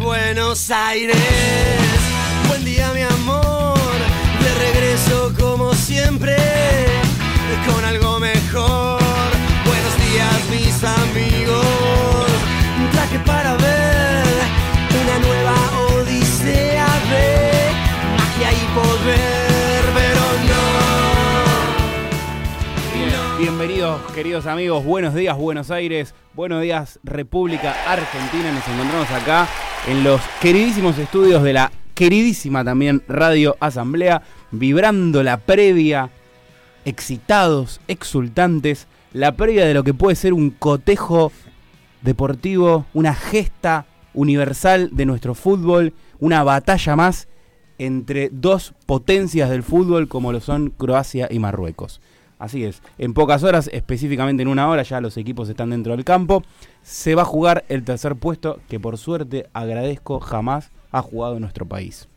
Buenos Aires. Buen día mi amor, de regreso como siempre, con algo mejor. Buenos días mis amigos, Bienvenidos, queridos amigos. Buenos días, Buenos Aires. Buenos días, República Argentina. Nos encontramos acá en los queridísimos estudios de la queridísima también Radio Asamblea, vibrando la previa, excitados, exultantes, la previa de lo que puede ser un cotejo deportivo, una gesta universal de nuestro fútbol, una batalla más entre dos potencias del fútbol como lo son Croacia y Marruecos. Así es, en pocas horas, específicamente en una hora, ya los equipos están dentro del campo. Se va a jugar el tercer puesto que por suerte agradezco jamás ha jugado en nuestro país.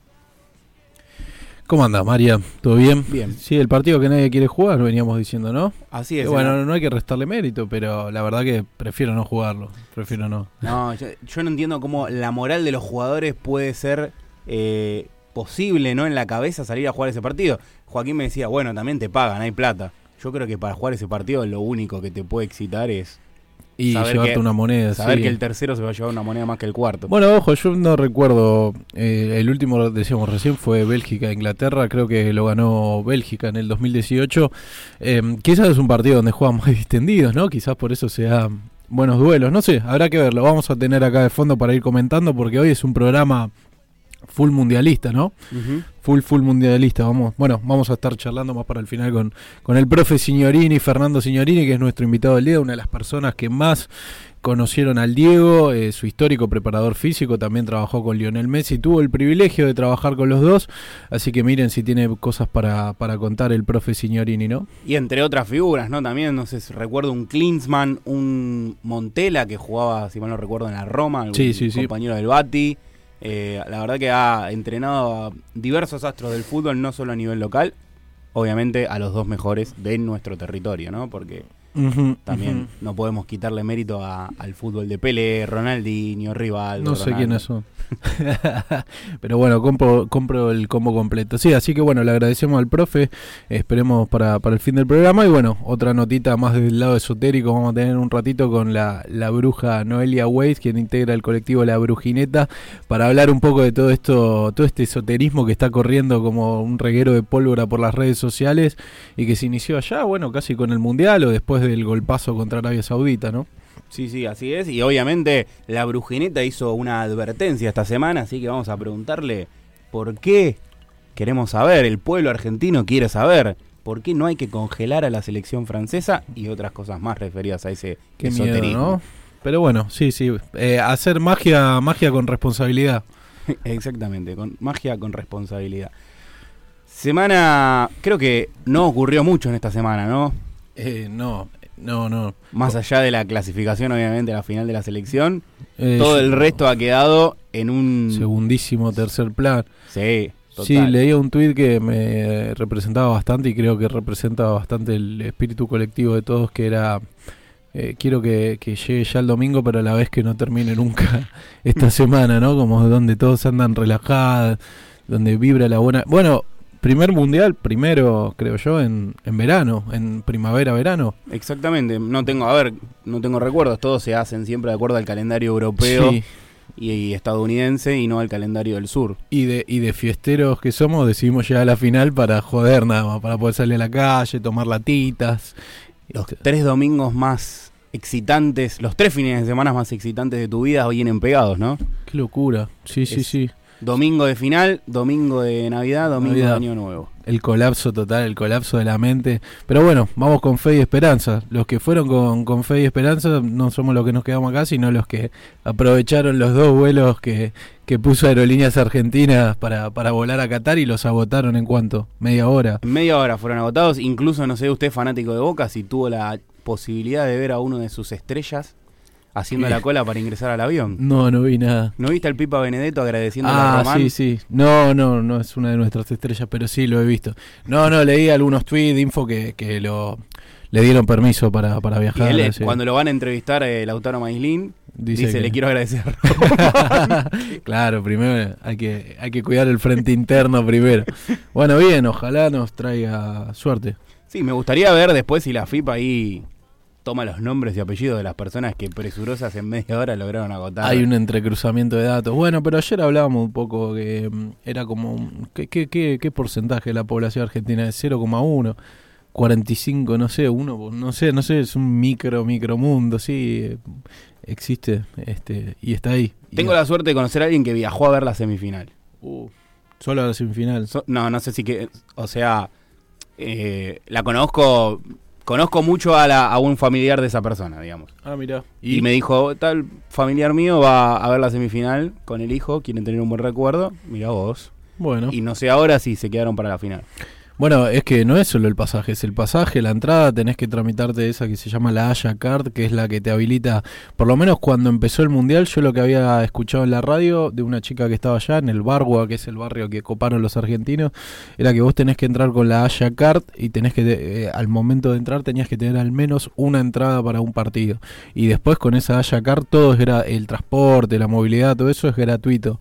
¿Cómo anda, María? ¿Todo bien? Bien. Sí, el partido que nadie quiere jugar, veníamos diciendo, ¿no? Así es. bueno, ¿no? no hay que restarle mérito, pero la verdad que prefiero no jugarlo. Prefiero no. No, yo, yo no entiendo cómo la moral de los jugadores puede ser eh, posible, ¿no? En la cabeza salir a jugar ese partido. Joaquín me decía, bueno, también te pagan, hay plata. Yo creo que para jugar ese partido lo único que te puede excitar es Y Saber llevarte que- una moneda. saber sí. que el tercero se va a llevar una moneda más que el cuarto. Bueno, ojo, yo no recuerdo. eh, el último, decíamos recién, fue Bélgica-Inglaterra. Creo que lo ganó Bélgica en el 2018. Eh, quizás es un partido donde juegan más distendidos, ¿no? Quizás por eso sea buenos duelos. No sé, habrá que verlo. Vamos a tener acá de fondo para ir comentando porque hoy es un programa full mundialista, ¿no? Full, full mundialista. Vamos, bueno, vamos a estar charlando más para el final con, con el profe Signorini, Fernando Signorini, que es nuestro invitado del día, una de las personas que más conocieron al Diego, eh, su histórico preparador físico, también trabajó con Lionel Messi, tuvo el privilegio de trabajar con los dos, así que miren si tiene cosas para, para contar el profe Signorini, ¿no? Y entre otras figuras, ¿no? También, no sé si recuerdo un Klinsmann, un Montela que jugaba, si mal no recuerdo, en la Roma, algún Sí, sí, sí. compañero del Bati. Eh, la verdad que ha entrenado a diversos astros del fútbol, no solo a nivel local, obviamente a los dos mejores de nuestro territorio, ¿no? Porque también no podemos quitarle mérito a- al fútbol de Pelé, Ronaldinho, Rivaldo. No sé Ronaldo. quiénes son. Pero bueno, compro, compro el combo completo. Sí, así que bueno, le agradecemos al profe. Esperemos para, para el fin del programa. Y bueno, otra notita más del lado esotérico. Vamos a tener un ratito con la, la bruja Noelia Weiss, quien integra el colectivo La Brujineta, para hablar un poco de todo esto, todo este esoterismo que está corriendo como un reguero de pólvora por las redes sociales y que se inició allá, bueno, casi con el Mundial o después del golpazo contra Arabia Saudita, ¿no? Sí, sí, así es. Y obviamente la Brujineta hizo una advertencia esta semana, así que vamos a preguntarle por qué queremos saber, el pueblo argentino quiere saber, por qué no hay que congelar a la selección francesa y otras cosas más referidas a ese Qué miedo, esoterismo. ¿no? Pero bueno, sí, sí. Eh, hacer magia, magia con responsabilidad. Exactamente, con magia con responsabilidad. Semana, creo que no ocurrió mucho en esta semana, ¿no? Eh, no, no, no. Más allá de la clasificación, obviamente, a la final de la selección, Eh, todo el resto ha quedado en un... Segundísimo tercer plan. Sí, total. Sí, leía un tuit que me representaba bastante y creo que representa bastante el espíritu colectivo de todos, que era... eh, quiero que, que llegue ya el domingo, pero a la vez que no termine nunca esta semana, ¿no? Como donde todos andan relajados, donde vibra la buena... Bueno, primer mundial, primero, creo yo, en, en verano, en primavera-verano. Exactamente, no tengo, a ver, no tengo recuerdos, todos se hacen siempre de acuerdo al calendario europeo Sí, y, y estadounidense y no al calendario del sur. Y de, y de fiesteros que somos, decidimos llegar a la final para joder nada más, para poder salir a la calle, tomar latitas. Los Este, tres domingos más excitantes, los tres fines de semana más excitantes de tu vida vienen pegados, ¿no? Qué locura. Sí, sí, sí. Domingo de final, domingo de Navidad, domingo Navidad. de Año Nuevo. El colapso total, el colapso de la mente. Pero bueno, vamos con fe y esperanza. Los que fueron con, con fe y esperanza no somos los que nos quedamos acá, sino los que aprovecharon los dos vuelos que, que puso Aerolíneas Argentinas para, para volar a Qatar y los agotaron en cuánto? Media hora. En media hora fueron agotados, incluso no sé usted fanático de Boca si tuvo la posibilidad de ver a uno de sus estrellas haciendo la cola para ingresar al avión. No, no vi nada. ¿No viste al Pipa Benedetto agradeciendo a Ah, Román? sí, sí. No, no, no es una de nuestras estrellas, pero sí lo he visto. No, no, leí algunos tweets, info que, que lo, le dieron permiso para, para Y viajar. cuando lo van a entrevistar, eh, Lautaro Maislin, dice, que- le quiero agradecer. claro, primero hay que, hay que cuidar el frente interno primero. Bueno, bien, ojalá nos traiga suerte. sí, me gustaría ver después si la FIPA ahí toma los nombres y apellidos de las personas que presurosas en media hora lograron agotar. Hay un entrecruzamiento de datos. Bueno, pero ayer hablábamos un poco que mm, era como... un- ¿Qué, qué, qué, qué porcentaje de la población argentina es? 0,1, 45, no sé, uno, no sé, no sé, es un micro, micro mundo, sí, eh, existe este y está ahí. Y- Tengo la suerte de conocer a alguien que viajó a ver la semifinal. Uh, solo a la semifinal. So- no, no sé si que. O sea, eh, la conozco. Conozco mucho a, la, a un familiar de esa persona, digamos. Ah, mira. Y, me dijo, tal familiar mío va a ver la semifinal con el hijo, quieren tener un buen recuerdo, mira vos. Bueno. Y no sé ahora si se quedaron para la final. Bueno, es que no es solo el pasaje, es el pasaje, la entrada, tenés que tramitarte esa que se llama la Haya Card, que es la que te habilita, por lo menos cuando empezó el Mundial, yo lo que había escuchado en la radio de una chica que estaba allá en el Bargua, que es el barrio que coparon los argentinos, era que vos tenés que entrar con la Haya Card y tenés que, eh, al momento de entrar, tenías que tener al menos una entrada para un partido. Y después con esa Haya Card todo era el transporte, la movilidad, todo eso es gratuito.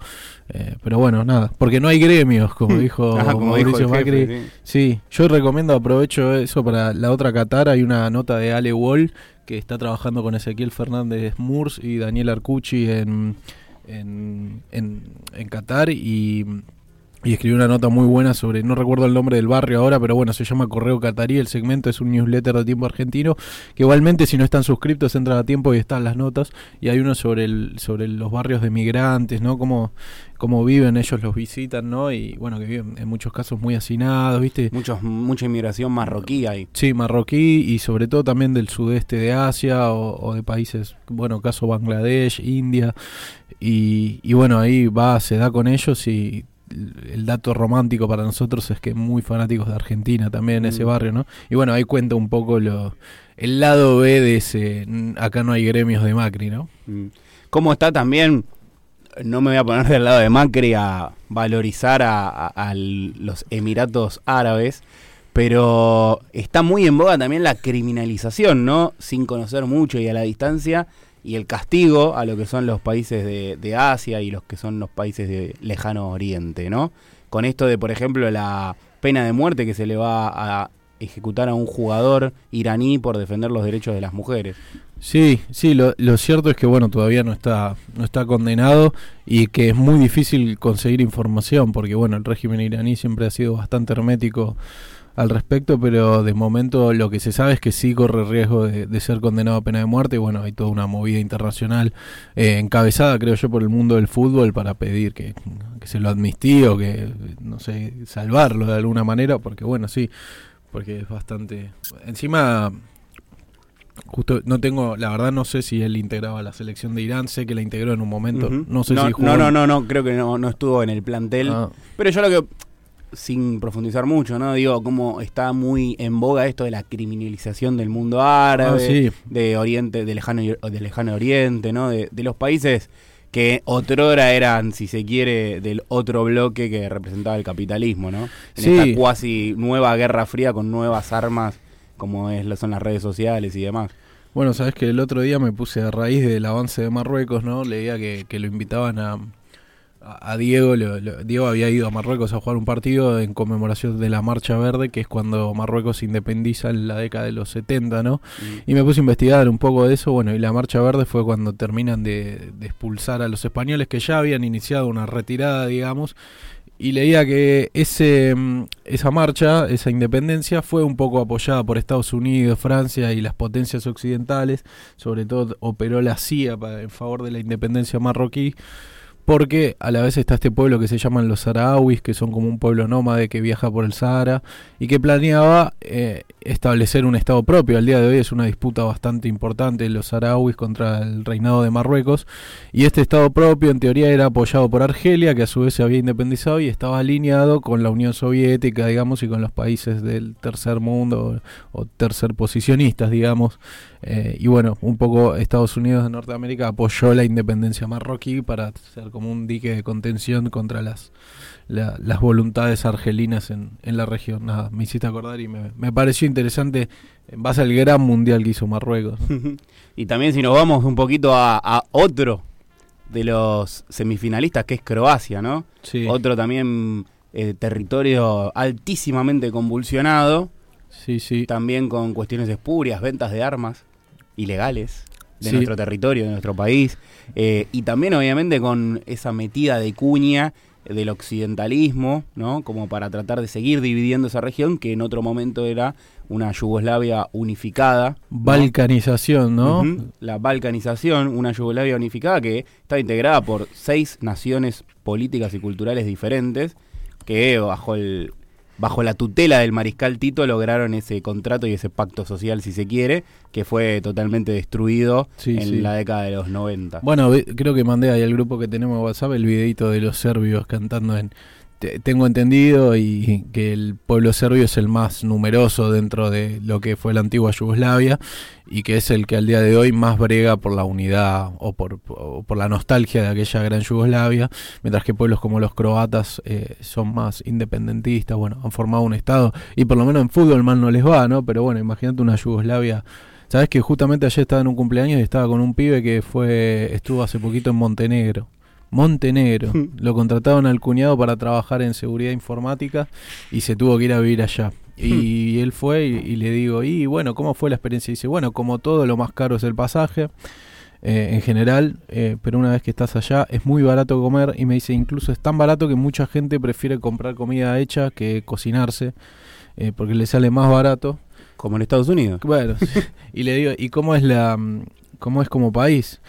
Eh, pero bueno, nada, porque no hay gremios, como dijo Ajá, como dijo Mauricio jefe, Macri. sí. Sí, yo recomiendo, aprovecho eso para la otra Qatar. Hay una nota de Ale Wall que está trabajando con Ezequiel Fernández Murs y Daniel Arcucci en, en, en, en Qatar y, y escribió una nota muy buena sobre, no recuerdo el nombre del barrio ahora, pero bueno, se llama Correo Catarí. El segmento es un newsletter de tiempo argentino que igualmente si no están suscriptos entran a tiempo y están las notas. Y hay uno sobre, el, sobre los barrios de migrantes, ¿no? Cómo, cómo viven, ellos los visitan, ¿no? Y bueno, que viven en muchos casos muy hacinados, ¿viste? Muchos, mucha inmigración marroquí ahí. Sí, marroquí y sobre todo también del sudeste de Asia o, o de países, bueno, caso Bangladesh, India. Y, y bueno, ahí va, se da con ellos y el dato romántico para nosotros es que muy fanáticos de Argentina también en ese Mm. barrio, ¿no? Y bueno, ahí cuenta un poco lo, el lado B de ese, mm, acá no hay gremios de Macri, ¿no? Mm. ¿Cómo está también? No me voy a poner del lado de Macri a valorizar a, a- los Emiratos Árabes, pero está muy en boga también la criminalización, ¿no? Sin conocer mucho y a la distancia, y el castigo a lo que son los países de, Asia y los que son los países de lejano oriente, ¿no? Con esto de, por ejemplo, la pena de muerte que se le va a ejecutar a un jugador iraní por defender los derechos de las mujeres. Sí, sí, lo, lo cierto es que bueno, todavía no está, no está condenado y que es muy difícil conseguir información porque bueno, el régimen iraní siempre ha sido bastante hermético al respecto, pero de momento lo que se sabe es que sí corre riesgo de, de ser condenado a pena de muerte y bueno, hay toda una movida internacional eh, encabezada creo yo por el mundo del fútbol para pedir que, que se lo amnistíe o que, no sé, salvarlo de alguna manera porque bueno, sí, porque es bastante... Encima Justo no tengo, la verdad no sé si él integraba la selección de Irán, sé que la integró en un momento, no sé no, si jugó. No, no, no, no, creo que no, no estuvo en el plantel. Ah, Pero yo lo que, sin profundizar mucho, ¿no? Digo, como está muy en boga esto de la criminalización del mundo árabe, ah, sí, de Oriente, de lejano, de lejano Oriente, ¿no? De, de los países que otrora eran, si se quiere, del otro bloque que representaba el capitalismo, ¿no? En Sí. esta cuasi nueva guerra fría con nuevas armas, como es, son las redes sociales y demás. Bueno, sabes que el otro día me puse a raíz del avance de Marruecos, ¿no? Leía que, que lo invitaban a, a Diego. lo- lo- Diego había ido a Marruecos a jugar un partido en conmemoración de la Marcha Verde, que es cuando Marruecos se independiza en la década de los 70, ¿no? Y me puse a investigar un poco de eso, bueno, y la Marcha Verde fue cuando terminan de, de expulsar a los españoles que ya habían iniciado una retirada, digamos, y leía que ese, mm, esa marcha, esa independencia, fue un poco apoyada por Estados Unidos, Francia y las potencias occidentales, sobre todo operó la CIA para, en favor de la independencia marroquí, porque a la vez está este pueblo que se llaman los saharauis, que son como un pueblo nómade que viaja por el Sahara y que planeaba eh, establecer un estado propio. Al día de hoy es una disputa bastante importante los saharauis contra el reinado de Marruecos y este estado propio en teoría era apoyado por Argelia, que a su vez se había independizado y estaba alineado con la Unión Soviética, digamos, y con los países del tercer mundo o, tercer posicionistas, digamos. Eh, y bueno, un poco Estados Unidos de Norteamérica apoyó la independencia marroquí para ser como un dique de contención contra las, las voluntades argelinas en, en, la región. Nada, me hiciste acordar y me, me, pareció interesante en base al gran mundial que hizo Marruecos. y también si nos vamos un poquito a, a, otro de los semifinalistas, que es Croacia, ¿no? Sí. Otro también eh, territorio altísimamente convulsionado. Sí, sí. También con cuestiones espurias, ventas de armas ilegales de sí. nuestro territorio, de nuestro país. Eh, y también, obviamente, con esa metida de cuña del occidentalismo, ¿no? Como para tratar de seguir dividiendo esa región, que en otro momento era una Yugoslavia unificada. ¿no? Balcanización, ¿no? Uh -huh. La balcanización, una Yugoslavia unificada que está integrada por seis naciones políticas y culturales diferentes, que bajo el bajo la tutela del mariscal Tito lograron ese contrato y ese pacto social, si se quiere, que fue totalmente destruido sí, en sí. la década de los 90. Bueno, creo que mandé ahí al grupo que tenemos en WhatsApp el videito de los serbios cantando en... Tengo entendido y que el pueblo serbio es el más numeroso dentro de lo que fue la antigua Yugoslavia y que es el que al día de hoy más brega por la unidad o por, o por la nostalgia de aquella gran Yugoslavia, mientras que pueblos como los croatas eh, son más independentistas, bueno, han formado un estado y por lo menos en fútbol mal no les va, ¿no? Pero bueno, imagínate una Yugoslavia Sabes que justamente ayer estaba en un cumpleaños y estaba con un pibe que fue estuvo hace poquito en Montenegro. Montenegro. Lo contrataron al cuñado para trabajar en seguridad informática y se tuvo que ir a vivir allá. Y él fue y, y le digo, y bueno, ¿cómo fue la experiencia? Y dice, bueno, como todo, lo más caro es el pasaje. Eh, en general, eh, pero una vez que estás allá es muy barato comer y me dice incluso es tan barato que mucha gente prefiere comprar comida hecha que cocinarse eh, porque le sale más barato como en Estados Unidos. Bueno, y le digo, ¿y cómo es la cómo es como país?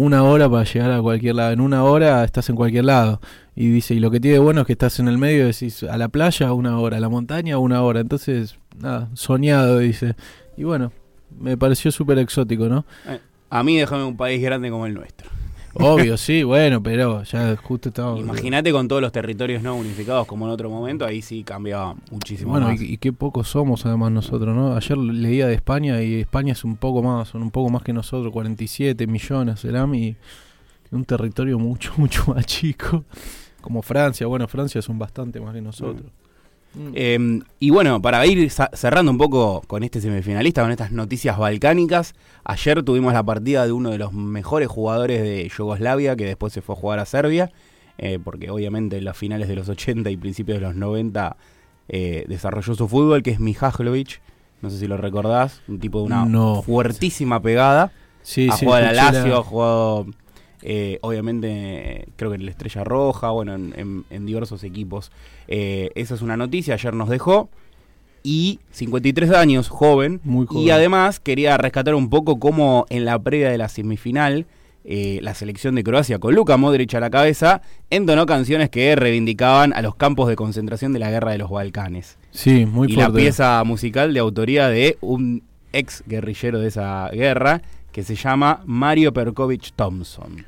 Una hora para llegar a cualquier lado. En una hora estás en cualquier lado. Y dice, y lo que tiene bueno es que estás en el medio, decís, a la playa una hora, a la montaña una hora. Entonces, nada, soñado, dice. Y bueno, me pareció súper exótico, ¿no? Eh, a mí déjame un país grande como el nuestro. Obvio, sí, bueno, pero ya justo estaba. Imagínate con todos los territorios no unificados como en otro momento, ahí sí cambiaba muchísimo bueno, más. y, y qué pocos somos además nosotros, ¿no? Ayer leía de España y España es un poco más, son un poco más que nosotros, 47 millones serán y un territorio mucho, mucho más chico. Como Francia, bueno, Francia son bastante más que nosotros. Mm. Eh, y bueno, para ir cerrando un poco con este semifinalista, con estas noticias balcánicas, ayer tuvimos la partida de uno de los mejores jugadores de Yugoslavia, que después se fue a jugar a Serbia, eh, porque obviamente en las finales de los 80 y principios de los 90 eh, desarrolló su fútbol, que es Mihajlovic, no sé si lo recordás, un tipo de una no. fuertísima pegada. Sí, ha sí, jugado a la Lazio, la- ha jugado eh, obviamente creo que en la Estrella Roja, bueno, en, en- en diversos equipos. Eh, esa es una noticia, ayer nos dejó. Y 53 años, joven. Muy joven. Y además quería rescatar un poco cómo en la previa de la semifinal, eh, la selección de Croacia con Luka Modric a la cabeza, entonó canciones que reivindicaban a los campos de concentración de la guerra de los Balcanes. Sí, muy y fuerte. la pieza musical de autoría de un ex guerrillero de esa guerra que se llama Mario Perkovich Thompson.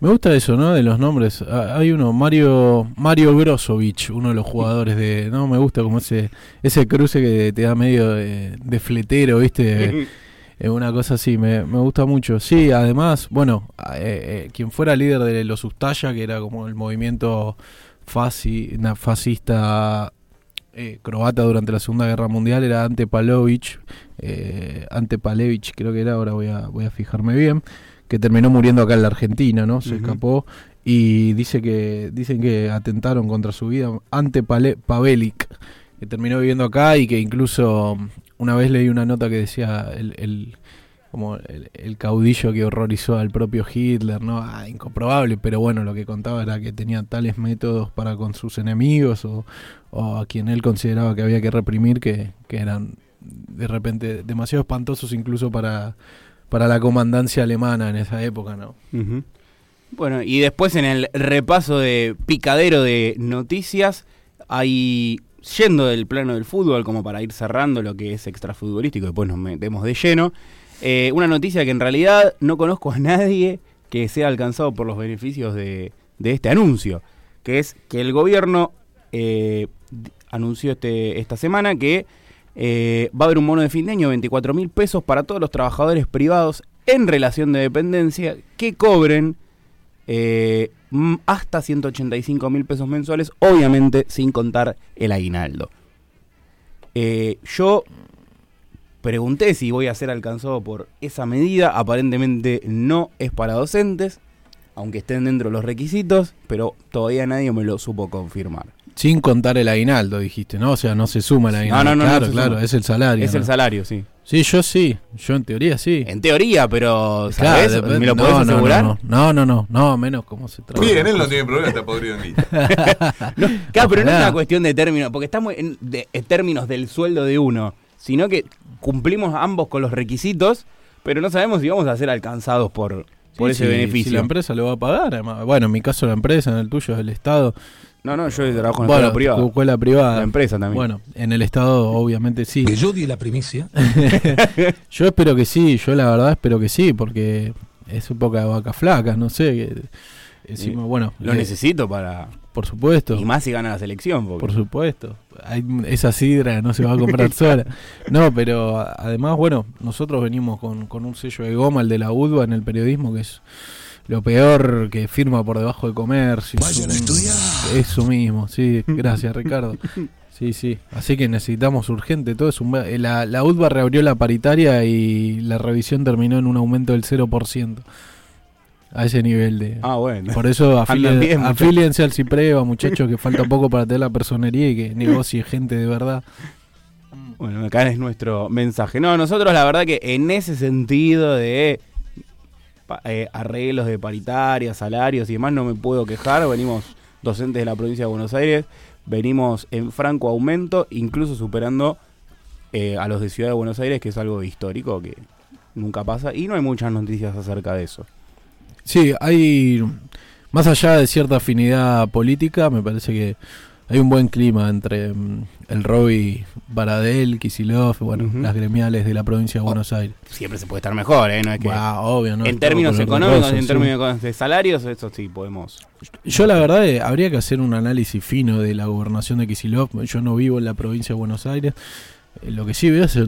Me gusta eso, ¿no? De los nombres. Ah, Hay uno, Mario Mario Brozovic, uno de los jugadores de... No, me gusta como ese ese cruce que te da medio de, de fletero, ¿viste? Eh, una cosa así, me, me gusta mucho. Sí, además, bueno, eh, eh, quien fuera líder de los Ustaya, que era como el movimiento faci- fascista eh, croata durante la Segunda Guerra Mundial, era Ante Palovic, eh, Ante Palevich creo que era, ahora voy a, voy a fijarme bien, que terminó muriendo acá en la Argentina, ¿no? Se escapó y dice que dicen que atentaron contra su vida Ante Pale- Pavelic, que terminó viviendo acá y que incluso una vez leí una nota que decía el, el- como el, el caudillo que horrorizó al propio Hitler, ¿no? Ah, incomprobable, pero bueno, lo que contaba era que tenía tales métodos para con sus enemigos o, o a quien él consideraba que había que reprimir que, que eran de repente demasiado espantosos incluso para, para la comandancia alemana en esa época, ¿no? Bueno, y después en el repaso de picadero de noticias, hay, yendo del plano del fútbol, como para ir cerrando lo que es extrafutbolístico, después nos metemos de lleno, eh, una noticia que en realidad no conozco a nadie que sea alcanzado por los beneficios de, de este anuncio, que es que el gobierno eh, anunció este, esta semana que eh, va a haber un bono de fin de año, 24 mil pesos para todos los trabajadores privados en relación de dependencia que cobren eh, hasta 185 mil pesos mensuales, obviamente sin contar el aguinaldo. Eh, yo pregunté si voy a ser alcanzado por esa medida, aparentemente no es para docentes, aunque estén dentro de los requisitos, pero todavía nadie me lo supo confirmar. Sin contar el aguinaldo, dijiste, ¿no? O sea, no se suma el aguinaldo. no, no, no claro, claro, es el salario. Es ¿no? el salario, sí. Sí, yo sí. Yo en teoría sí. En teoría, pero Claro, ¿Me lo no, podés no, no, asegurar? No, no, no, no, no, menos cómo se trata. Bien, él no tiene problema, está podrido en guita. No, claro, pero no es una cuestión de términos, porque estamos en, de- en términos del sueldo de uno, sino que cumplimos ambos con los requisitos, pero no sabemos si vamos a ser alcanzados por, por Sí, ese sí, beneficio. Si la empresa lo va a pagar, además. Bueno, en mi caso la empresa, en el tuyo es el Estado. No, no, yo trabajo en bueno, escuela privada. tu escuela privada. La empresa también. Bueno, en el Estado obviamente sí. Que yo di la primicia. Yo espero que sí, yo la verdad espero que sí, porque es época de vacas flacas, no sé. que- encima, bueno, Lo necesito para... por supuesto. Y más si gana la selección. Porque... Por supuesto. Hay, esa sidra no se va a comprar sola. No, pero además, bueno, nosotros venimos con, con un sello de goma, el de la UDBA en el periodismo, que es lo peor que firma por debajo de comercio. Vayan a estudiar. Eso mismo, sí. Gracias, Ricardo. Sí, sí. Así que necesitamos urgente todo. Es un, la, la UDBA reabrió la paritaria y la revisión terminó en un aumento del 0%. A ese nivel de... Ah, bueno. Por eso bien, muchachos. afíliense al Cipreva, muchachos, que falta poco para tener la personería y que negocie gente de verdad. Bueno, acá es nuestro mensaje. No, nosotros la verdad que en ese sentido de eh, arreglos de paritaria, salarios y demás, no me puedo quejar. Venimos docentes de la provincia de Buenos Aires, venimos en franco aumento, incluso superando eh, a los de Ciudad de Buenos Aires, que es algo histórico que nunca pasa. Y no hay muchas noticias acerca de eso. Sí, hay, más allá de cierta afinidad política, me parece que hay un buen clima entre mm, el Roby Baradel, Kisilov, bueno, las gremiales de la provincia de Buenos Aires. Siempre se puede estar mejor, ¿eh? No es que... Buah, obvio, ¿no? en términos económicos, rosa, en sí. términos de salarios, eso sí podemos. Yo la verdad eh, habría que hacer un análisis fino de la gobernación de Kisilov. Yo no vivo en la provincia de Buenos Aires. Eh, Lo que sí veo es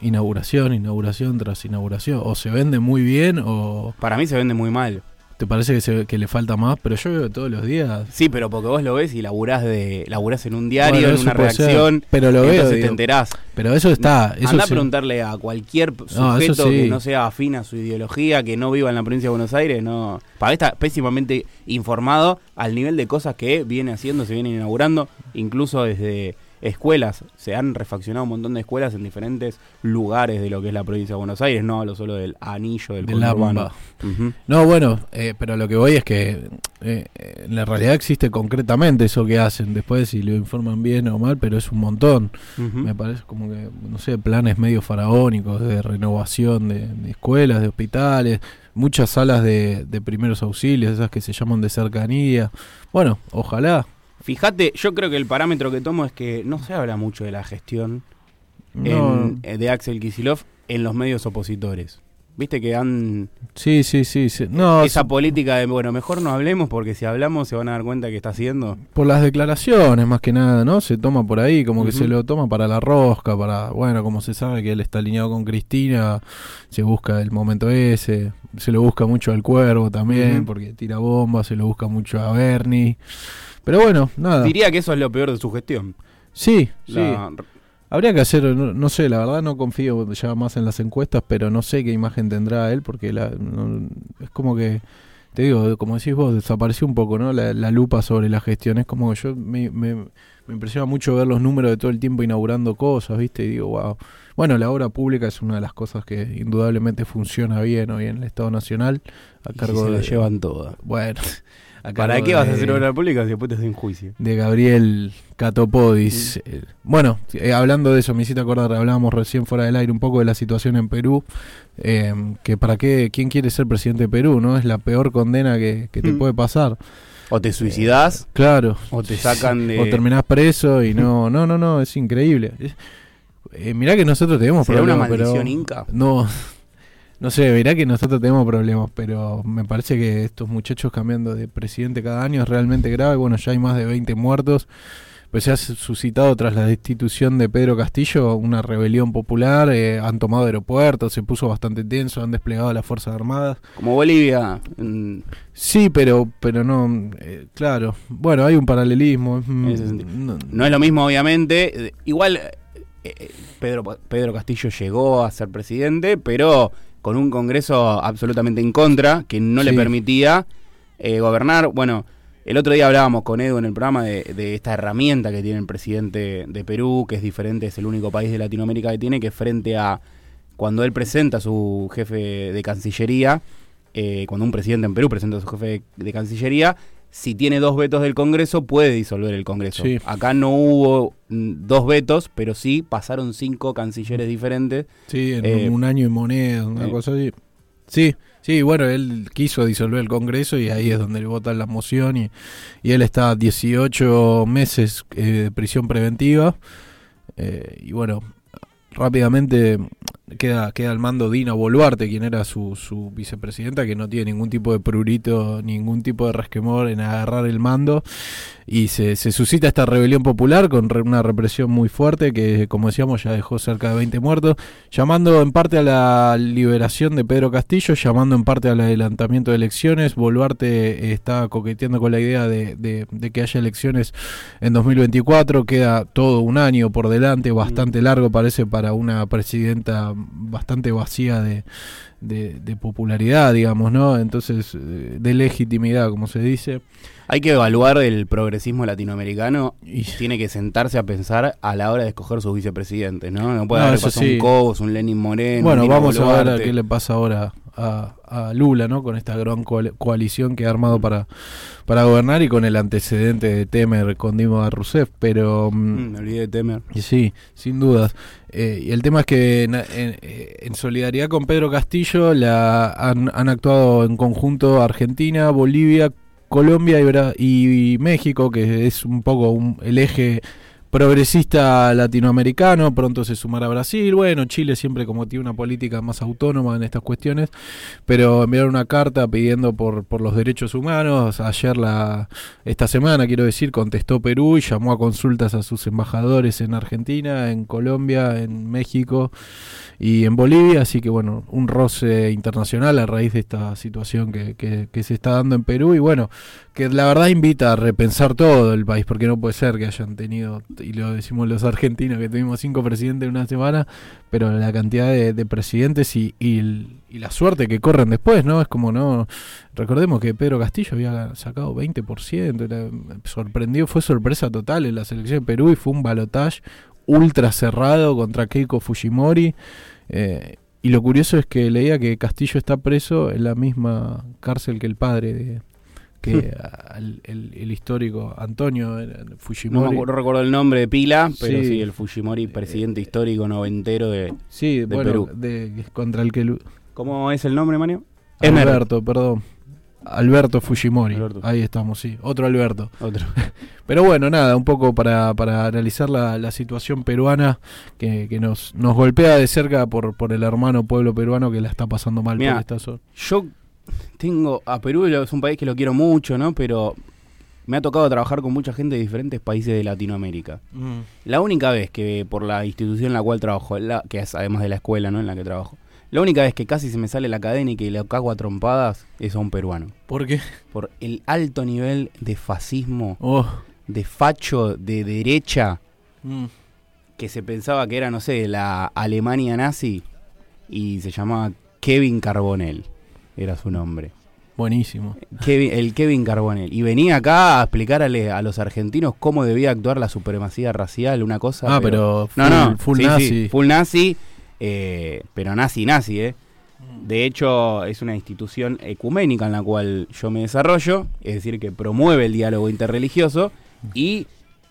inauguración, inauguración tras inauguración. O se vende muy bien o Para mí se vende muy mal. Te parece que, se- que le falta más. Pero yo veo todos los días. Sí, pero porque vos lo ves y laburás, de, laburás en un diario, Bueno, en una ser, redacción. pero lo veo, entonces te digo. enterás. Pero eso está. Eso Andá a preguntarle a cualquier sujeto sí. que no sea afín a su ideología, que no viva en la provincia de Buenos Aires, no. Para está pésimamente informado al nivel de cosas que viene haciendo, se vienen inaugurando, incluso desde escuelas. Se han refaccionado un montón de escuelas en diferentes lugares de lo que es la provincia de Buenos Aires. No hablo solo del anillo del AMBA. conurbano. No, bueno, eh, pero lo que voy es que eh, en la realidad existe concretamente eso que hacen. Después si lo informan bien o mal, pero es un montón. Me parece como que, no sé, planes medio faraónicos de renovación de, de escuelas, de hospitales, muchas salas de, de primeros auxilios, esas que se llaman de cercanía. Bueno, ojalá. Fíjate, yo creo que el parámetro que tomo es que no se habla mucho de la gestión No, en- eh, de Axel Kisilov en los medios opositores. Viste que han sí, sí, sí. sí. No, esa sí, política de, bueno, mejor no hablemos porque si hablamos se van a dar cuenta que está haciendo. por las declaraciones más que nada, ¿no? Se toma por ahí, como que se lo toma para la rosca, para, bueno, como se sabe que él está alineado con Cristina, se busca el momento ese, se lo busca mucho al cuervo también, porque tira bombas, se lo busca mucho a Bernie. Pero bueno, nada. Diría que eso es lo peor de su gestión. Sí, sí. Habría que hacer, no, no sé, la verdad no confío ya más en las encuestas, pero no sé qué imagen tendrá él, porque la, no- es como que, te digo, como decís vos, desapareció un poco, ¿no? La, la lupa sobre la gestión. Es como que yo me, me, me impresiona mucho ver los números de todo el tiempo inaugurando cosas, ¿viste? Y digo, wow. Bueno, la obra pública es una de las cosas que indudablemente funciona bien hoy en el Estado Nacional, a y cargo se la llevan todas. Bueno, a ¿Para qué vas a hacer obra pública si después te hacen juicio? de Gabriel Catopodis. Eh, Bueno, eh, hablando de eso, me hiciste acordar, hablábamos recién fuera del aire un poco de la situación en Perú, eh, que para qué, quién quiere ser presidente de Perú, ¿no? Es la peor condena que, que te Mm. puede pasar. O te suicidás Claro. o te sacan de... O terminás preso y no, no, no, no, es increíble. Eh, mirá que nosotros tenemos ¿Será una problemas, pero... maldición inca? No, no sé, mirá que nosotros tenemos problemas, pero me parece que estos muchachos cambiando de presidente cada año es realmente grave. Bueno, ya hay más de 20 muertos. pues se ha suscitado tras la destitución de Pedro Castillo una rebelión popular, eh, han tomado aeropuertos, se puso bastante tenso, han desplegado las Fuerzas Armadas. Como Bolivia. Sí, pero pero no, eh, claro, bueno, hay un paralelismo. mm, no- No es lo mismo, obviamente. eh, Igual Pedro, Pedro Castillo llegó a ser presidente, pero con un Congreso absolutamente en contra, que no le permitía eh, gobernar. Bueno, el otro día hablábamos con Edu en el programa de, de esta herramienta que tiene el presidente de Perú, que es diferente, es el único país de Latinoamérica que tiene, que frente a cuando él presenta a su jefe de Cancillería, eh, cuando un presidente en Perú presenta a su jefe de, de Cancillería, si tiene dos vetos del Congreso, puede disolver el Congreso. Sí. Acá no hubo mm, dos vetos, pero sí pasaron cinco cancilleres diferentes. Sí, en Eh, un año y moneda, una eh. cosa así. Sí, sí, bueno, él quiso disolver el Congreso y ahí es donde le votan la moción y, y él está 18 meses eh, de prisión preventiva. Y bueno, rápidamente queda, queda al mando Dina Boluarte, quien era su, su vicepresidenta, que no tiene ningún tipo de prurito, ningún tipo de resquemor en agarrar el mando. Y se, se suscita esta rebelión popular con re- una represión muy fuerte que, como decíamos, ya dejó cerca de 20 muertos, llamando en parte a la liberación de Pedro Castillo, llamando en parte al adelantamiento de elecciones. Boluarte eh, está coqueteando con la idea de, de- de que haya elecciones en 2024. Queda todo un año por delante, bastante largo parece para una presidenta bastante vacía de, de- de popularidad, digamos, ¿no? Entonces, eh, de legitimidad, como se dice. Hay que evaluar el progresismo latinoamericano Y- tiene que sentarse a pensar a la hora de escoger sus vicepresidentes, ¿no? No puede No, haber pasado sí. un Cobos, un Lenin Moreno. Bueno, un vamos a ver a qué le pasa ahora a, a Lula, ¿no? Con esta gran coal- coalición que ha armado para, para gobernar y con el antecedente de Temer con Dilma Rousseff, pero mm, Mm, me olvidé de Temer. sí, sin dudas. Eh, y el tema es que en, en- en solidaridad con Pedro Castillo la, han, han actuado en conjunto Argentina, Bolivia, Colombia y, y México, que es un poco un- el eje progresista latinoamericano, pronto se sumará Brasil, bueno, Chile siempre como tiene una política más autónoma en estas cuestiones, pero enviaron una carta pidiendo por, por los derechos humanos, ayer la, esta semana quiero decir, contestó Perú y llamó a consultas a sus embajadores en Argentina, en Colombia, en México y en Bolivia, así que bueno, un roce internacional a raíz de esta situación que, que, que se está dando en Perú. Y bueno, que la verdad invita a repensar todo el país, porque no puede ser que hayan tenido, y lo decimos los argentinos, que tuvimos cinco presidentes en una semana, pero la cantidad de, de presidentes y la suerte que corren después, ¿no? Es como, no, recordemos que Pedro Castillo había sacado 20%, era- sorprendió, fue sorpresa total en la selección de Perú y fue un balotaje ultra cerrado contra Keiko Fujimori. eh, y lo curioso es que leía que Castillo está preso en la misma cárcel que el padre de que al- el, el histórico Antonio eh, No, me Fujimori. acuerdo, no recuerdo el nombre de pila, pero Sí. sí, el Fujimori, presidente histórico noventero de... sí, de bueno, Perú. de- contra el que ¿Cómo es el nombre, Mario? Emer. Alberto, perdón. Alberto Fujimori. Alberto. Ahí estamos, sí. Otro Alberto. Otro. Pero bueno, nada, un poco para, para analizar la, la situación peruana que, que nos, nos golpea de cerca por, por el hermano pueblo peruano que la está pasando mal Mirá, por esta zona. Yo tengo a Perú, es un país que lo quiero mucho, ¿no? Pero me ha tocado trabajar con mucha gente de diferentes países de Latinoamérica. La única vez que por la institución en la cual trabajo, la, que es además de la escuela, ¿no? En la que trabajo, la única vez que casi se me sale la cadena y que le cago a trompadas es a un peruano. ¿Por qué? Por el alto nivel de fascismo, Oh. de facho de derecha Mm. que se pensaba que era, no sé, la Alemania nazi y se llamaba Kevin Carbonell, era su nombre. Buenísimo. Kevin- el Kevin Carbonell. Y venía acá a explicarle a los argentinos cómo debía actuar la supremacía racial, una cosa. Ah, pero no, full- no, full sí, nazi. sí, full nazi, eh, pero nazi, nazi, ¿eh? De hecho, es una institución ecuménica en la cual yo me desarrollo, es decir, que promueve el diálogo interreligioso y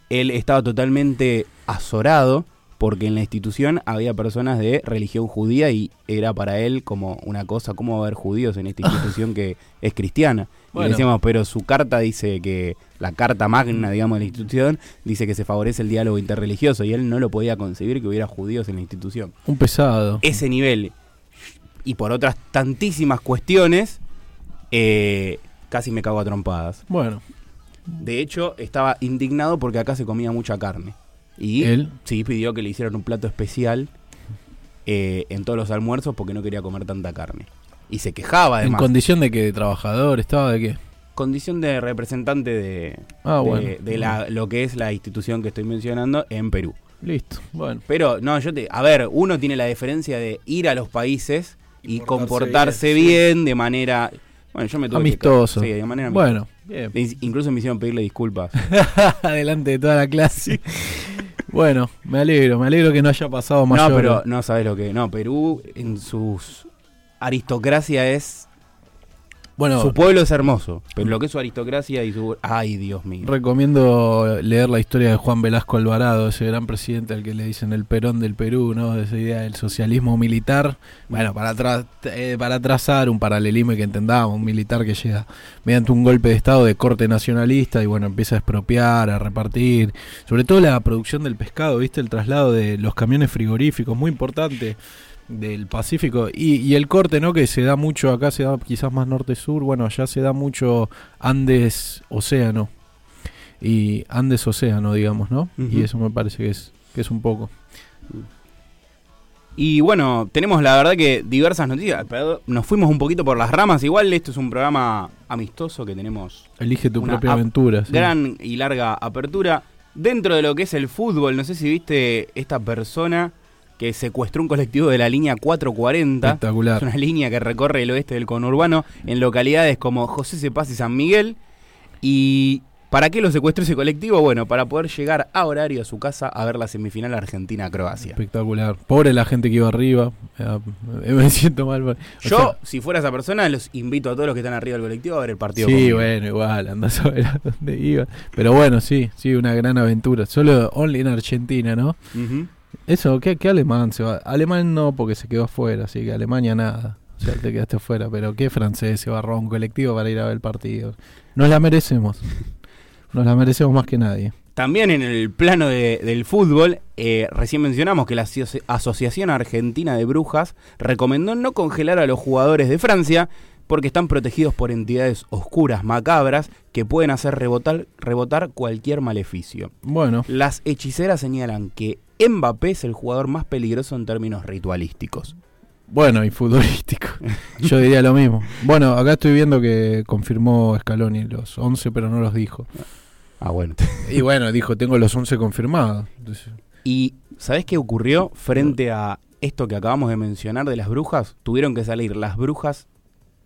él estaba totalmente azorado porque en la institución había personas de religión judía y era para él como una cosa, ¿cómo va a haber judíos en esta institución que es cristiana? Y Bueno. le decíamos, pero su carta dice que, la carta magna, digamos, de la institución, dice que se favorece el diálogo interreligioso y él no lo podía concebir que hubiera judíos en la institución Un pesado. ese nivel y por otras tantísimas cuestiones, eh, casi me cago a trompadas. Bueno. De hecho, estaba indignado porque acá se comía mucha carne. Y ¿Él? sí pidió que le hicieran un plato especial eh, en todos los almuerzos porque no quería comer tanta carne. Y se quejaba ¿En además. condición de que de trabajador estaba de qué? condición de representante de, Ah, de- bueno. de la, lo que es la institución que estoy mencionando en Perú. Listo, bueno. Pero no, yo te. A ver, uno tiene la deferencia de ir a los países y, Y comportarse bien, de manera. Bueno, yo me tuve que- Amistoso. sí, de manera amistosa. Bueno, bien. In- Incluso me hicieron pedirle disculpas. Delante de toda la clase. bueno, me alegro, me alegro que no haya pasado mayor. no, pero no sabes lo que. No, Perú en sus aristocracia es. Bueno, Su pueblo es hermoso, pero lo que es su aristocracia y su. Ay, Dios mío. recomiendo leer la historia de Juan Velasco Alvarado, ese gran presidente al que le dicen el Perón del Perú, ¿no? Esa idea del socialismo militar. Bueno, para, tra- eh, para trazar un paralelismo y que entendamos, un militar que llega mediante un golpe de Estado de corte nacionalista y bueno, empieza a expropiar, a repartir, sobre todo la producción del pescado, ¿viste? El traslado de los camiones frigoríficos, muy importante del Pacífico y, y el corte, ¿no? Que se da mucho, acá se da quizás más norte-sur, bueno, allá se da mucho Andes-Océano y Andes-Océano, digamos, ¿no? Y eso me parece que es, que es un poco. Y bueno, tenemos la verdad que diversas noticias. Pero nos fuimos un poquito por las ramas. Igual esto es un programa amistoso que tenemos Elige tu propia aventura. sí. gran y larga apertura. Dentro de lo que es el fútbol, no sé si viste esta persona que secuestró un colectivo de la línea 440. Es Espectacular. una línea que recorre el oeste del conurbano en localidades como José Cepaz y San Miguel. ¿Y para qué lo secuestró ese colectivo? Bueno, para poder llegar a horario a su casa a ver la semifinal Argentina-Croacia. Espectacular. Pobre la gente que iba arriba. eh, me siento mal. o Yo, sea, si fuera esa persona, los invito a todos los que están arriba del colectivo a ver el partido. Sí, conmigo. bueno, igual, andás a ver a dónde iba. Pero bueno, sí, sí, una gran aventura. Solo only en Argentina, ¿no? Ujú. Eso, ¿qué, qué alemán se va? Alemán no, porque se quedó afuera, así que Alemania nada. O sea, te quedaste afuera. Pero ¿qué francés se va un colectivo para ir a ver el partido? Nos la merecemos. Nos la merecemos más que nadie. También en el plano de- del fútbol, eh, recién mencionamos que la Asoci- Asociación Argentina de Brujas recomendó no congelar a los jugadores de Francia porque están protegidos por entidades oscuras, macabras, que pueden hacer rebotar, rebotar cualquier maleficio. Bueno, Las hechiceras señalan que Mbappé es el jugador más peligroso en términos ritualísticos. bueno y futbolístico. Yo diría lo mismo. Bueno, acá estoy viendo que confirmó Scaloni los 11, pero no los dijo. Ah, bueno. Y bueno, dijo, tengo los 11 confirmados. Entonces, ¿Y sabés qué ocurrió frente a esto que acabamos de mencionar de las brujas? Tuvieron que salir las brujas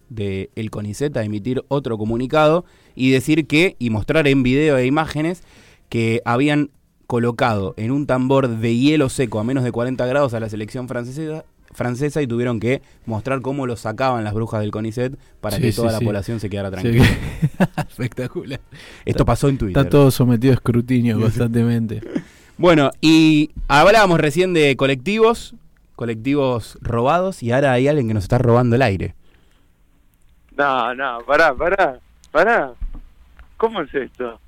de el CONICET a emitir otro comunicado y decir que, y mostrar en video e imágenes, que habían colocado en un tambor de hielo seco a menos de 40 grados a la selección francesa, francesa y tuvieron que mostrar cómo lo sacaban las brujas del CONICET para Sí, que sí, toda la sí. población se quedara tranquila. espectacular. Esto pasó en Twitter. Está todo sometido a escrutinio constantemente. Bueno, y hablábamos recién de colectivos, colectivos robados, y ahora hay alguien que nos está robando el aire. No, no, pará, pará, pará. ¿Cómo es esto?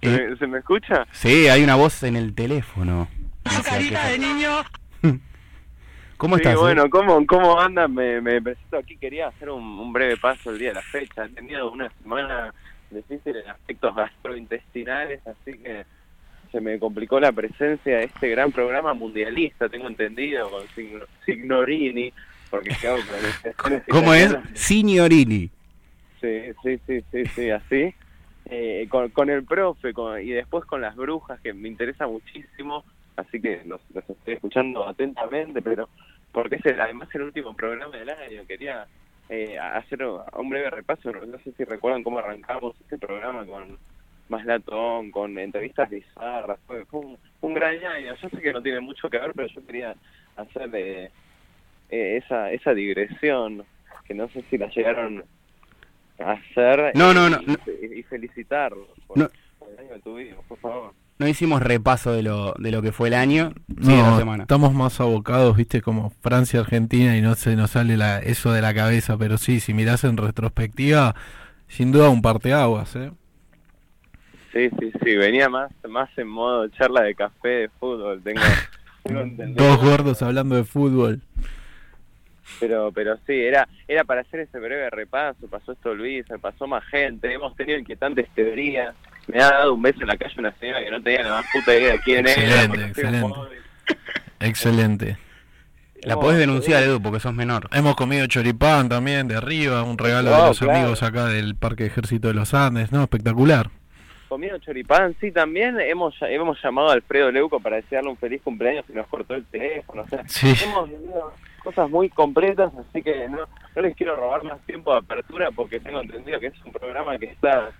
¿Se, Eh, me, se me escucha? sí, hay una voz en el teléfono. ¿Cómo sí, estás? eh? bueno, ¿cómo, cómo andan? Me, me presento aquí. Quería hacer un, un breve paso el día de la fecha. He tenido una semana difícil en aspectos gastrointestinales, así que se me complicó la presencia de este gran programa mundialista, tengo entendido, con Signo- Signorini, porque hago pronunciaciones ¿Cómo es? Signorini. Sí, sí, sí, sí, sí, así. Eh, con, con el profe con- y después con las brujas, que me interesa muchísimo, así que los, estoy escuchando atentamente, pero porque es el- además el último programa del año, quería eh, hacer un breve repaso, no sé si recuerdan cómo arrancamos este programa con más latón, con entrevistas bizarras, fue, fue un, gran año, yo sé que no tiene mucho que ver, pero yo quería hacer eh, eh, esa, esa digresión, que no sé si la llegaron hacer No, no, no, y, no. y felicitarlos por, No. por el año que tuvimos, por favor. No hicimos repaso de lo, de lo que fue el año. Sí, No, semana. estamos más abocados, viste, como Francia, Argentina y no se nos sale la, eso de la cabeza, pero sí, si mirás en retrospectiva, sin duda un parteaguas, ¿eh? Sí, sí, sí, venía más, más en modo charla de café de fútbol, tengo. Dos gordos hablando de fútbol. Pero, pero sí, era, era para hacer ese breve repaso, pasó esto Luis, pasó más gente, hemos tenido inquietantes teorías me ha dado un beso en la calle una señora que no tenía la más puta idea de quién era. Excelente, soy excelente. Excelente. La podés denunciar, eh, Edu, porque sos menor. Hemos comido choripán también de arriba, un regalo de No, los claro. amigos acá del Parque Ejército de los Andes, ¿no? Espectacular. Comido choripán, sí, también hemos, hemos llamado a Alfredo Leuco para desearle un feliz cumpleaños y nos cortó el teléfono. O sea, Sí. hemos vivido cosas muy completas, así que no, les quiero robar más tiempo de apertura porque tengo entendido que es un programa que está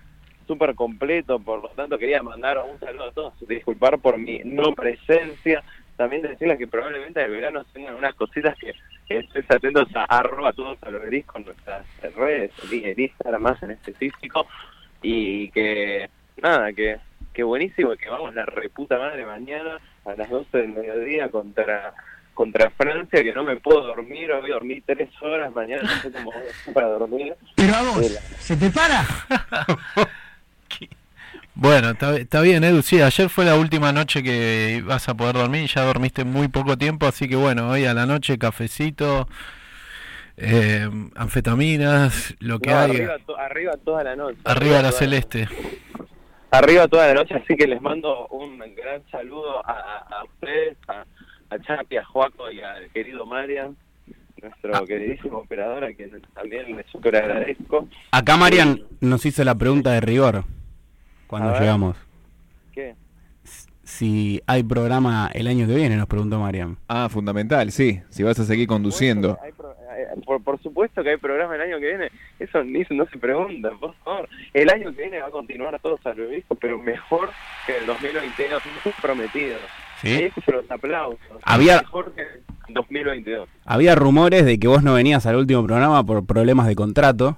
súper completo, por lo tanto quería mandar un saludo a todos, disculpar por mi no presencia, también decirles que probablemente el verano tengan unas cositas que, estés atentos a arroba todos a lo veréis con nuestras redes, en Instagram más en específico, y que nada, que, que buenísimo que vamos la reputa madre mañana a las 12 del mediodía contra contra Francia, que no me puedo dormir, hoy dormí tres horas, mañana no sé cómo voy a hacer para dormir. Pero a vos, Eh, ¿se te para? Bueno, está, está bien, Edu. Sí, ayer fue la última noche que ibas a poder dormir ya dormiste muy poco tiempo, así que bueno, hoy a la noche cafecito, eh, anfetaminas, lo que no, hay. arriba, to- arriba toda la noche. Arriba la celeste. Arriba toda la noche, así que les mando un gran saludo a, a- a ustedes, a, a Chapi, a Joaco y al querido Marian, nuestro Ah. queridísimo operador, a quien también le súper agradezco. Acá Marian nos hizo la pregunta de rigor cuando A llegamos. ¿Qué? Si hay programa el año que viene, nos preguntó Marian. Ah, fundamental, sí. Si vas a seguir conduciendo. Hay pro- hay- por, por supuesto que hay programa el año que viene, eso ni no se pregunta, por favor. El año que viene va a continuar todos al disco, pero mejor que el 2022, muy prometido. ¿Sí? Ahí escucho los aplausos. Había- Mejor que el 2022. Había rumores de que vos no venías al último programa por problemas de contrato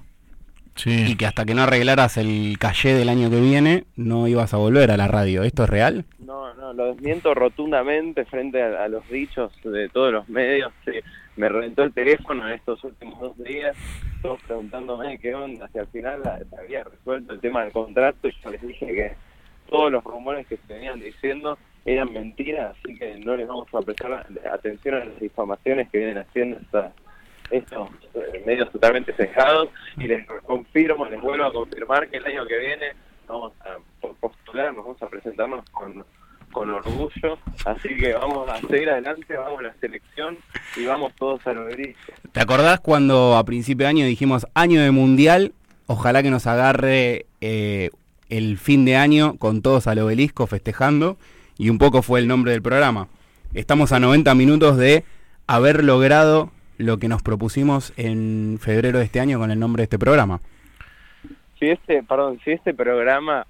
y Sí. que hasta que no arreglaras el calle del año que viene no ibas a volver a la radio. ¿Esto es real? No, no, lo desmiento rotundamente frente a, a los dichos de todos los medios. Sí, me reventó el teléfono en estos últimos dos días, todos preguntándome qué onda, si al final había resuelto el tema del contrato y yo les dije que todos los rumores que se venían diciendo eran mentiras, así que no les vamos a prestar atención a las difamaciones que vienen haciendo esta- estos eh, medios totalmente cejados y les confirmo, les vuelvo a confirmar que el año que viene vamos a po- postular, nos vamos a presentarnos con, con orgullo, así que vamos a seguir adelante, vamos a la selección y vamos todos al obelisco. ¿Te acordás cuando a principio de año dijimos año de mundial? Ojalá que nos agarre eh, el fin de año con todos al obelisco festejando. Y un poco fue el nombre del programa. Estamos a 90 minutos de haber logrado lo que nos propusimos en febrero de este año con el nombre de este programa. Si este, perdón, si este programa...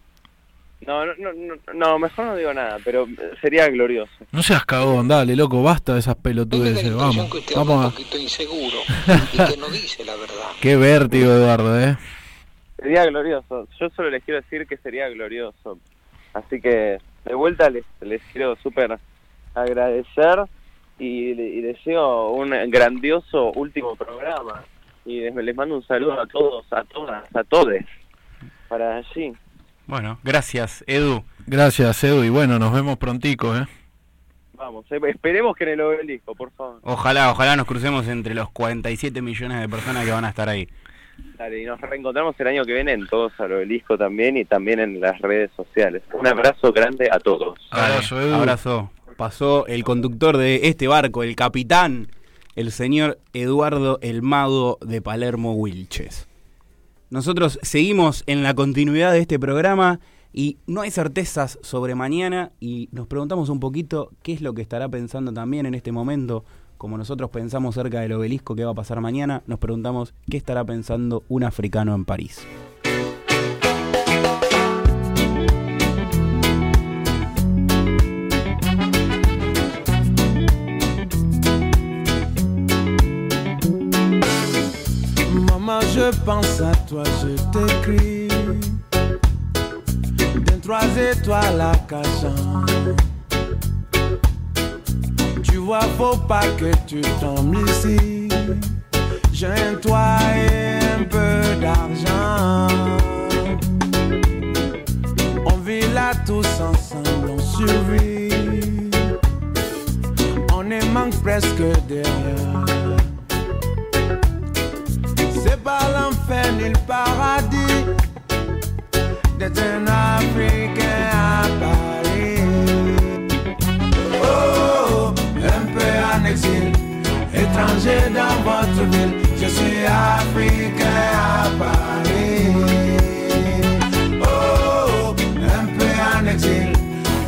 No, no, no, no, no, mejor no digo nada, pero sería glorioso. No seas cagón, dale, loco, basta de esas pelotudeces. Vamos, vamos a... poquito inseguro y que no dice la verdad. Qué vértigo, Eduardo, ¿eh? Sería glorioso. Yo solo les quiero decir que sería glorioso. Así que de vuelta les, les quiero súper agradecer y, deseo un grandioso último programa. Y les, les mando un saludo a todos, a todas, a todes para allí. Bueno, gracias, Edu. Gracias, Edu, y bueno, nos vemos prontico, ¿eh? Vamos, eh, esperemos que en el obelisco, por favor. Ojalá, ojalá nos crucemos entre los 47 millones de personas que van a estar ahí. Dale, y nos reencontramos el año que viene en todos al obelisco también y también en las redes sociales. Un abrazo grande a todos. Abrazo, Edu. Abrazo. Pasó el conductor de este barco, el capitán, el señor Eduardo El Mago de Palermo Wilches. Nosotros seguimos en la continuidad de este programa y no hay certezas sobre mañana y nos preguntamos un poquito qué es lo que estará pensando también en este momento. Como nosotros pensamos cerca del obelisco que va a pasar mañana, nos preguntamos qué estará pensando un africano en París. Maman, je pense à toi, je t'écris. D'un trois étoiles à Cachan. faut pas que tu tombes ici. J'ai un toit et un peu d'argent. On vit là tous ensemble, on survit. On est manque presque derrière. C'est pas l'enfer ni le paradis d'être un Africain à Paris. Oh! Dans votre ville. Je suis africain à Paris. Oh, un peu en exil,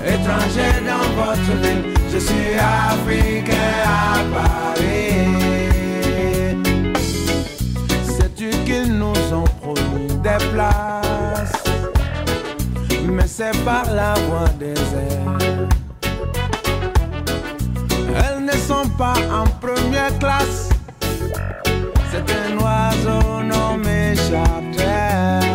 étranger dans votre ville. Je suis africain à Paris. Sais-tu qu'ils nous ont promis des places? Mais c'est par la voie des airs. Ne sont pas en première classe. C'est un oiseau nommé charter.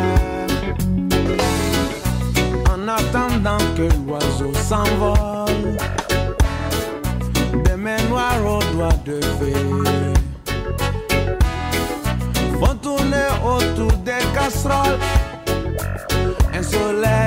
En attendant que l'oiseau s'envole, des mains noires aux doigts de fée font tourner autour des casseroles un soleil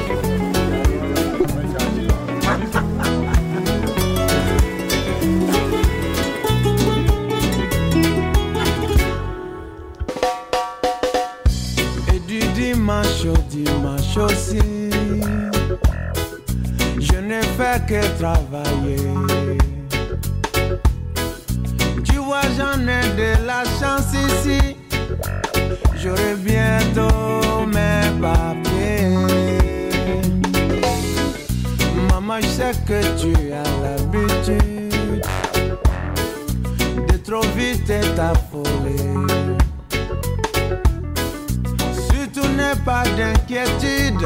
fais que travailler. Tu vois, j'en ai de la chance ici. J'aurai bientôt mes papiers. Maman, je sais que tu as l'habitude de trop vite t'affoler. Surtout n'aie pas d'inquiétude